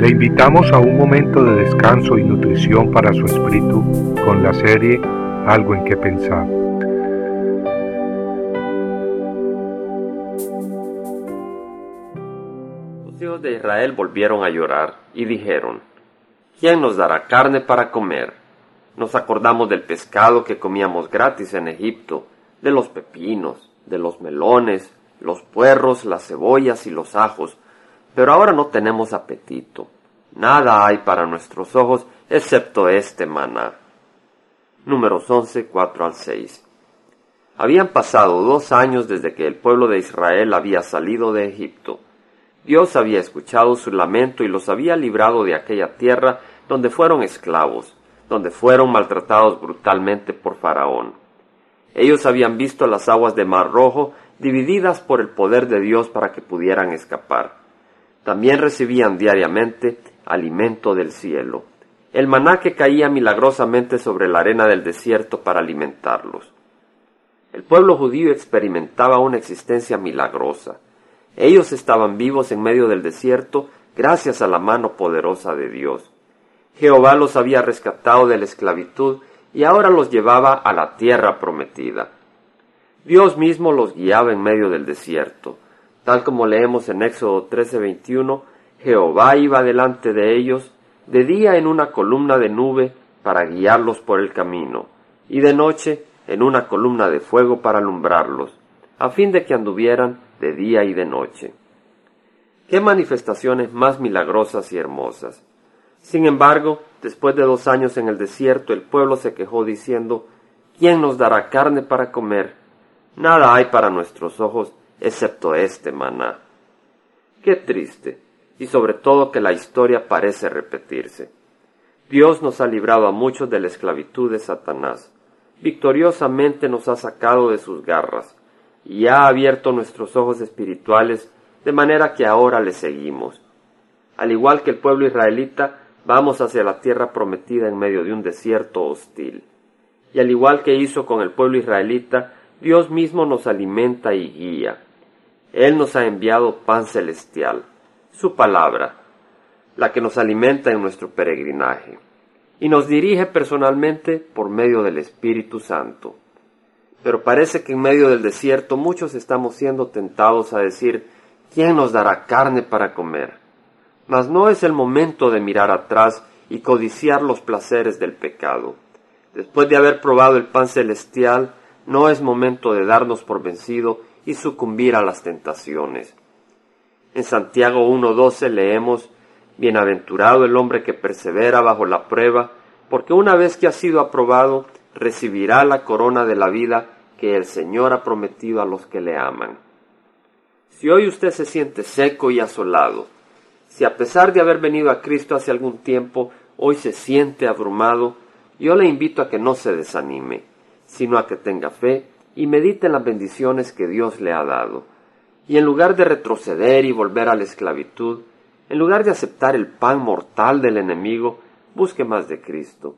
Le invitamos a un momento de descanso y nutrición para su espíritu con la serie Algo en que pensar. Los hijos de Israel volvieron a llorar y dijeron, ¿quién nos dará carne para comer? Nos acordamos del pescado que comíamos gratis en Egipto, de los pepinos, de los melones, los puerros, las cebollas y los ajos, pero ahora no tenemos apetito. Nada hay para nuestros ojos excepto este maná. Números 11, 4 al 6. Habían pasado dos años desde que el pueblo de Israel había salido de Egipto. Dios había escuchado su lamento y los había librado de aquella tierra donde fueron esclavos, donde fueron maltratados brutalmente por Faraón. Ellos habían visto las aguas de Mar Rojo divididas por el poder de Dios para que pudieran escapar. También recibían diariamente alimento del cielo, el maná que caía milagrosamente sobre la arena del desierto para alimentarlos. El pueblo judío experimentaba una existencia milagrosa. Ellos estaban vivos en medio del desierto gracias a la mano poderosa de Dios. Jehová los había rescatado de la esclavitud y ahora los llevaba a la tierra prometida. Dios mismo los guiaba en medio del desierto. Tal como leemos en Éxodo 13:21, Jehová iba delante de ellos, de día en una columna de nube para guiarlos por el camino, y de noche en una columna de fuego para alumbrarlos, a fin de que anduvieran de día y de noche. Qué manifestaciones más milagrosas y hermosas. Sin embargo, después de dos años en el desierto, el pueblo se quejó diciendo, ¿quién nos dará carne para comer? Nada hay para nuestros ojos excepto este maná. Qué triste, y sobre todo que la historia parece repetirse. Dios nos ha librado a muchos de la esclavitud de Satanás. Victoriosamente nos ha sacado de sus garras, y ha abierto nuestros ojos espirituales de manera que ahora le seguimos. Al igual que el pueblo israelita, vamos hacia la tierra prometida en medio de un desierto hostil. Y al igual que hizo con el pueblo israelita, Dios mismo nos alimenta y guía. Él nos ha enviado pan celestial, su palabra, la que nos alimenta en nuestro peregrinaje, y nos dirige personalmente por medio del Espíritu Santo. Pero parece que en medio del desierto muchos estamos siendo tentados a decir, ¿quién nos dará carne para comer? Mas no es el momento de mirar atrás y codiciar los placeres del pecado. Después de haber probado el pan celestial, no es momento de darnos por vencido y sucumbir a las tentaciones. En Santiago 1.12 leemos, Bienaventurado el hombre que persevera bajo la prueba, porque una vez que ha sido aprobado, recibirá la corona de la vida que el Señor ha prometido a los que le aman. Si hoy usted se siente seco y asolado, si a pesar de haber venido a Cristo hace algún tiempo, hoy se siente abrumado, yo le invito a que no se desanime sino a que tenga fe y medite en las bendiciones que Dios le ha dado. Y en lugar de retroceder y volver a la esclavitud, en lugar de aceptar el pan mortal del enemigo, busque más de Cristo.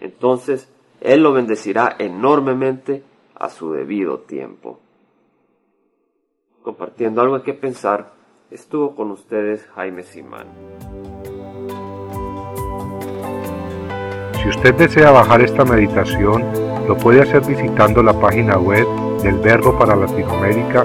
Entonces, Él lo bendecirá enormemente a su debido tiempo. Compartiendo algo que pensar, estuvo con ustedes Jaime Simán. Si usted desea bajar esta meditación, lo puede hacer visitando la página web del Verbo para Latinoamérica